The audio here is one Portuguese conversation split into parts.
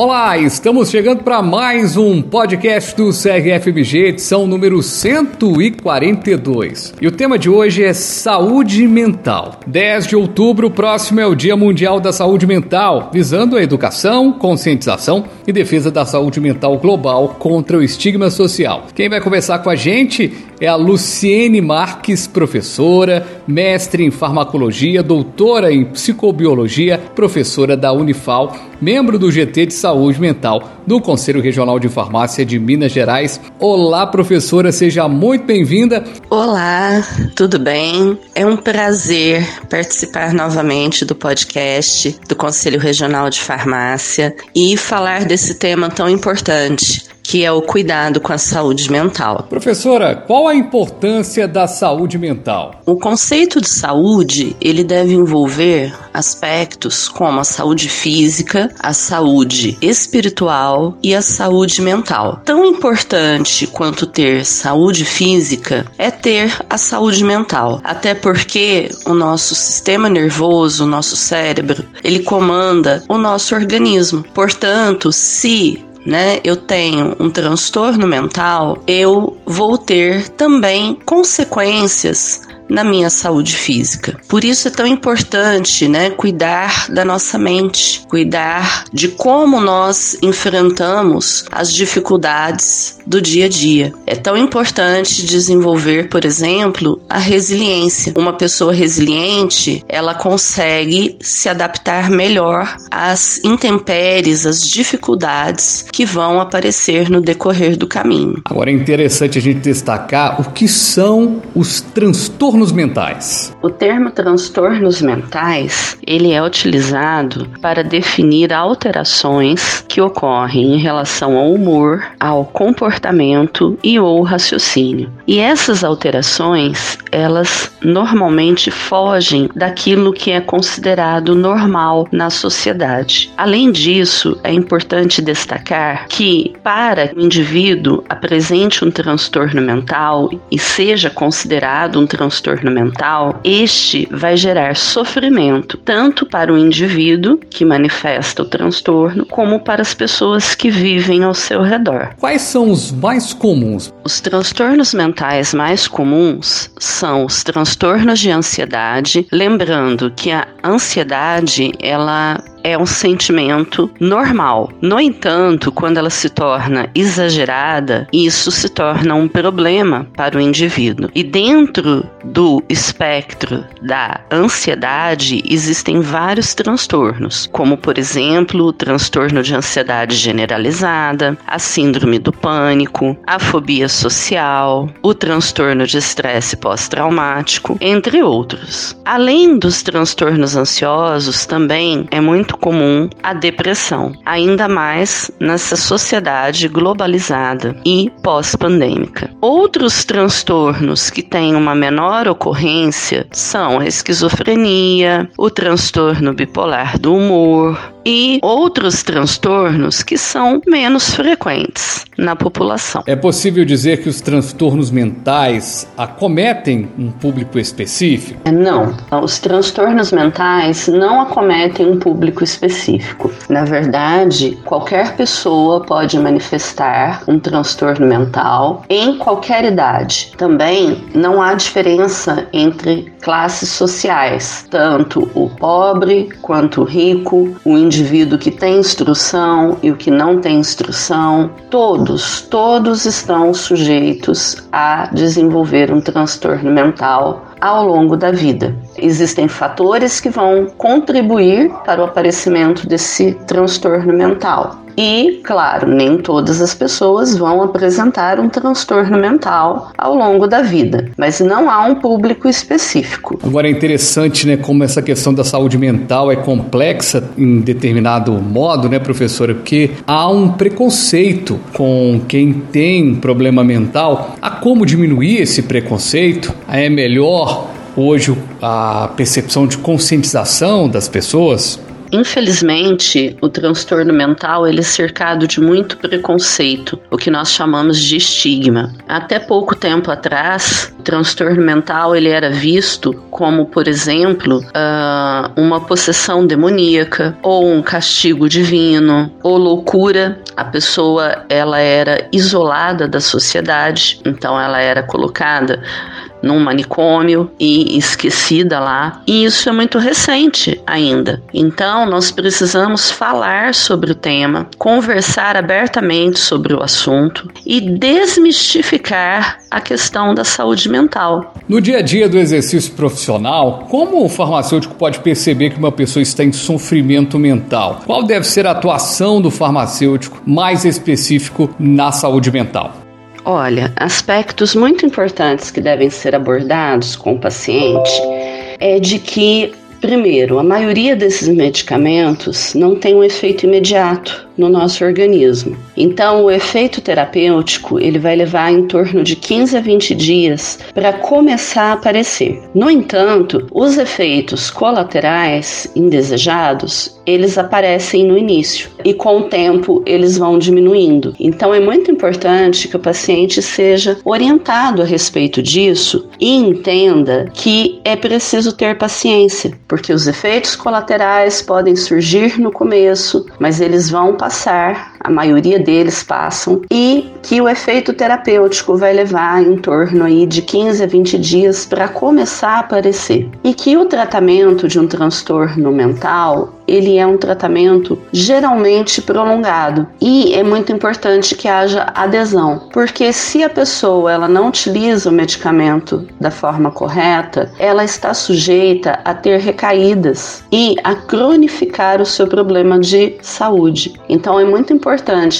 Olá, estamos chegando para mais um podcast do CRFMG, edição número 142. E o tema de hoje é saúde mental. 10 de outubro, próximo é o Dia Mundial da Saúde Mental, visando a educação, conscientização e defesa da saúde mental global contra o estigma social. Quem vai conversar com a gente é a Luciene Marques, professora, mestre em farmacologia, doutora em psicobiologia, professora da Unifal, membro do GT de Saúde Mental do Conselho Regional de Farmácia de Minas Gerais. Olá, professora, seja muito bem-vinda. Olá, tudo bem? É um prazer participar novamente do podcast do Conselho Regional de Farmácia e falar desse tema tão importante que é o cuidado com a saúde mental. Professora, qual a importância da saúde mental? O conceito de saúde, ele deve envolver aspectos como a saúde física, a saúde espiritual e a saúde mental. Tão importante quanto ter saúde física é ter a saúde mental, até porque o nosso sistema nervoso, o nosso cérebro, ele comanda o nosso organismo. Portanto, se né, eu tenho um transtorno mental, eu vou ter também consequências na minha saúde física. Por isso é tão importante, né, cuidar da nossa mente, cuidar de como nós enfrentamos as dificuldades do dia a dia. É tão importante desenvolver, por exemplo, a resiliência. Uma pessoa resiliente, ela consegue se adaptar melhor às intempéries, às dificuldades que vão aparecer no decorrer do caminho. Agora é interessante a gente destacar o que são os transtornos transtornos mentais? O termo transtornos mentais, ele é utilizado para definir alterações que ocorrem em relação ao humor, ao comportamento e ou raciocínio. E essas alterações, elas normalmente fogem daquilo que é considerado normal na sociedade. Além disso, é importante destacar que para o indivíduo apresente um transtorno mental e seja considerado um transtorno transtorno mental, este vai gerar sofrimento tanto para o indivíduo que manifesta o transtorno, como para as pessoas que vivem ao seu redor. Quais são os mais comuns? Os transtornos mentais mais comuns são os transtornos de ansiedade, lembrando que a ansiedade ela é um sentimento normal. No entanto, quando ela se torna exagerada, isso se torna um problema para o indivíduo. E dentro do espectro da ansiedade existem vários transtornos, como por exemplo o transtorno de ansiedade generalizada, a síndrome do pânico, a fobia social, o transtorno de estresse pós-traumático, entre outros. Além dos transtornos ansiosos, também é muito comum a depressão, ainda mais nessa sociedade globalizada e pós-pandêmica. Outros transtornos que têm uma menor ocorrência são a esquizofrenia, o transtorno bipolar do humor, e outros transtornos que são menos frequentes na população. É possível dizer que os transtornos mentais acometem um público específico? É, não, os transtornos mentais não acometem um público específico. Na verdade, qualquer pessoa pode manifestar um transtorno mental em qualquer idade. Também não há diferença entre classes sociais, tanto o pobre quanto o rico, o indivíduo indivíduo que tem instrução e o que não tem instrução, todos, todos estão sujeitos a desenvolver um transtorno mental ao longo da vida. Existem fatores que vão contribuir para o aparecimento desse transtorno mental. E, claro, nem todas as pessoas vão apresentar um transtorno mental ao longo da vida, mas não há um público específico. Agora é interessante, né, como essa questão da saúde mental é complexa em determinado modo, né, professora? Porque há um preconceito com quem tem problema mental. Há como diminuir esse preconceito? É melhor hoje a percepção de conscientização das pessoas? Infelizmente, o transtorno mental ele é cercado de muito preconceito, o que nós chamamos de estigma. Até pouco tempo atrás, o transtorno mental ele era visto como, por exemplo, uh, uma possessão demoníaca ou um castigo divino ou loucura. A pessoa ela era isolada da sociedade, então ela era colocada num manicômio e esquecida lá. E isso é muito recente ainda. Então, nós precisamos falar sobre o tema, conversar abertamente sobre o assunto e desmistificar a questão da saúde mental. No dia a dia do exercício profissional, como o farmacêutico pode perceber que uma pessoa está em sofrimento mental? Qual deve ser a atuação do farmacêutico mais específico na saúde mental? Olha, aspectos muito importantes que devem ser abordados com o paciente é de que, primeiro, a maioria desses medicamentos não tem um efeito imediato no nosso organismo. Então, o efeito terapêutico ele vai levar em torno de 15 a 20 dias para começar a aparecer. No entanto, os efeitos colaterais indesejados eles aparecem no início e com o tempo eles vão diminuindo. Então, é muito importante que o paciente seja orientado a respeito disso e entenda que é preciso ter paciência, porque os efeitos colaterais podem surgir no começo, mas eles vão passar passar, a maioria deles passam, e que o efeito terapêutico vai levar em torno aí de 15 a 20 dias para começar a aparecer. E que o tratamento de um transtorno mental ele é um tratamento geralmente prolongado e é muito importante que haja adesão, porque se a pessoa ela não utiliza o medicamento da forma correta, ela está sujeita a ter recaídas e a cronificar o seu problema de saúde. Então é muito importante,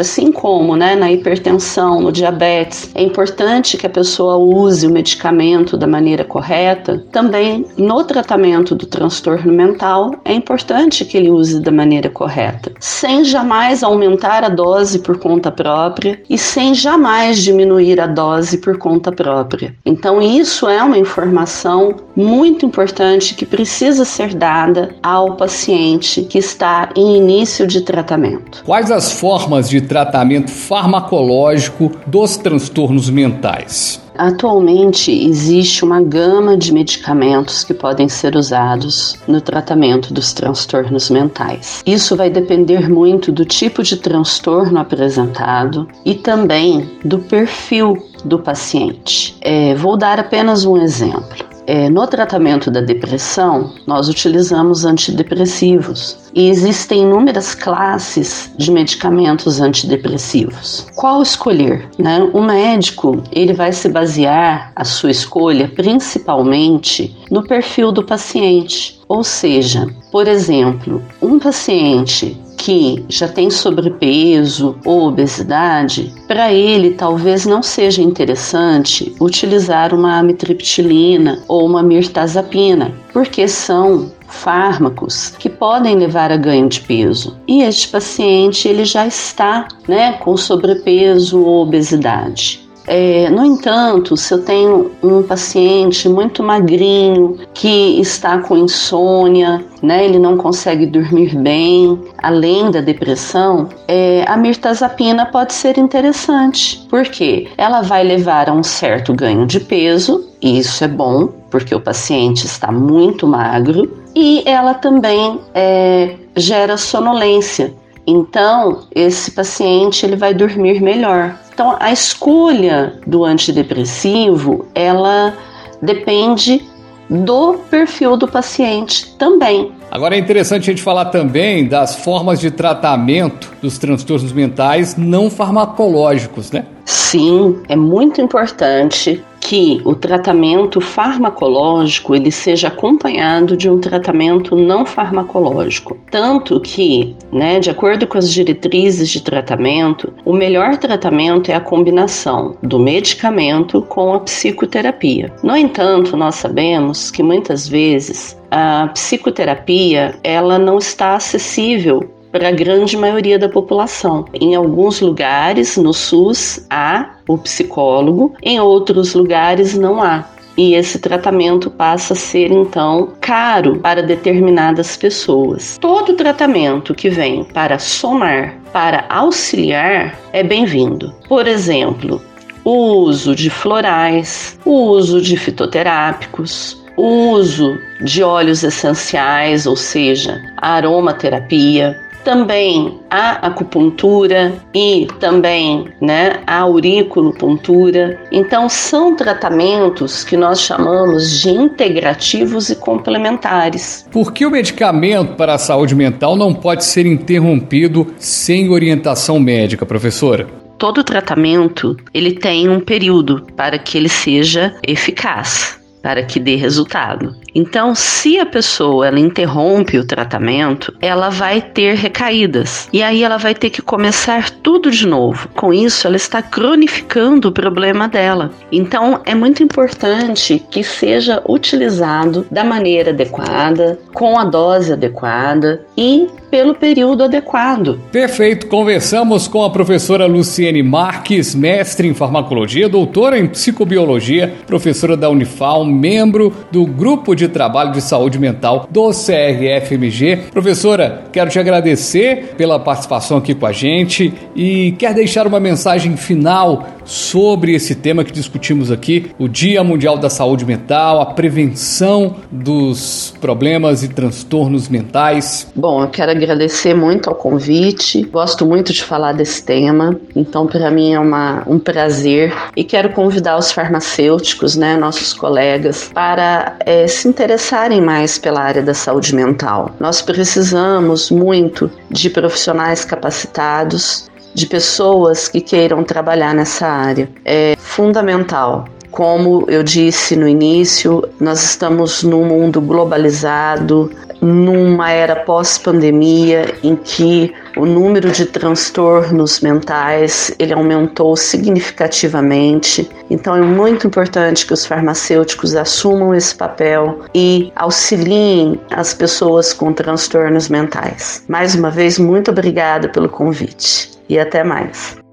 assim como né, na hipertensão, no diabetes, é importante que a pessoa use o medicamento da maneira correta, também no tratamento do transtorno mental é importante que ele use da maneira correta, sem jamais aumentar a dose por conta própria e sem jamais diminuir a dose por conta própria. Então, isso é uma informação muito importante que precisa ser dada ao paciente que está em início de tratamento. Quais as formas de tratamento farmacológico dos transtornos mentais? Atualmente existe uma gama de medicamentos que podem ser usados no tratamento dos transtornos mentais. Isso vai depender muito do tipo de transtorno apresentado e também do perfil do paciente. É, vou dar apenas um exemplo. É, no tratamento da depressão, nós utilizamos antidepressivos e existem inúmeras classes de medicamentos antidepressivos. Qual escolher? Né? O médico ele vai se basear a sua escolha principalmente no perfil do paciente. Ou seja, por exemplo, um paciente que já tem sobrepeso ou obesidade, para ele talvez não seja interessante utilizar uma amitriptilina ou uma mirtazapina, porque são fármacos que podem levar a ganho de peso. E este paciente ele já está, né, com sobrepeso ou obesidade. É, no entanto, se eu tenho um paciente muito magrinho que está com insônia, né, ele não consegue dormir bem, além da depressão, é, a mirtazapina pode ser interessante, porque ela vai levar a um certo ganho de peso, e isso é bom, porque o paciente está muito magro, e ela também é, gera sonolência. Então, esse paciente ele vai dormir melhor. Então, a escolha do antidepressivo, ela depende do perfil do paciente também. Agora é interessante a gente falar também das formas de tratamento dos transtornos mentais não farmacológicos, né? Sim, é muito importante que o tratamento farmacológico ele seja acompanhado de um tratamento não farmacológico. Tanto que, né, de acordo com as diretrizes de tratamento, o melhor tratamento é a combinação do medicamento com a psicoterapia. No entanto, nós sabemos que muitas vezes a psicoterapia ela não está acessível para a grande maioria da população. Em alguns lugares no SUS há o psicólogo, em outros lugares não há. e esse tratamento passa a ser então caro para determinadas pessoas. Todo tratamento que vem para somar, para auxiliar, é bem-vindo. Por exemplo, o uso de florais, o uso de fitoterápicos, o uso de óleos essenciais, ou seja, aromaterapia, também a acupuntura e também né, a auriculopuntura. Então, são tratamentos que nós chamamos de integrativos e complementares. Por que o medicamento para a saúde mental não pode ser interrompido sem orientação médica, professora? Todo tratamento ele tem um período para que ele seja eficaz para que dê resultado. Então, se a pessoa ela interrompe o tratamento, ela vai ter recaídas e aí ela vai ter que começar tudo de novo. Com isso, ela está cronificando o problema dela. Então, é muito importante que seja utilizado da maneira adequada, com a dose adequada e pelo período adequado. Perfeito. Conversamos com a professora Luciene Marques, mestre em farmacologia, doutora em psicobiologia, professora da Unifal, membro do grupo de trabalho de saúde mental do CRFMG. Professora, quero te agradecer pela participação aqui com a gente e quer deixar uma mensagem final sobre esse tema que discutimos aqui, o Dia Mundial da Saúde Mental, a prevenção dos problemas e transtornos mentais. Bom, eu quero agradecer muito ao convite. Gosto muito de falar desse tema, então para mim é uma, um prazer e quero convidar os farmacêuticos, né, nossos colegas, para é, se interessarem mais pela área da saúde mental. Nós precisamos muito de profissionais capacitados, de pessoas que queiram trabalhar nessa área. É fundamental como eu disse no início, nós estamos num mundo globalizado, numa era pós-pandemia em que o número de transtornos mentais ele aumentou significativamente. Então é muito importante que os farmacêuticos assumam esse papel e auxiliem as pessoas com transtornos mentais. Mais uma vez, muito obrigada pelo convite e até mais.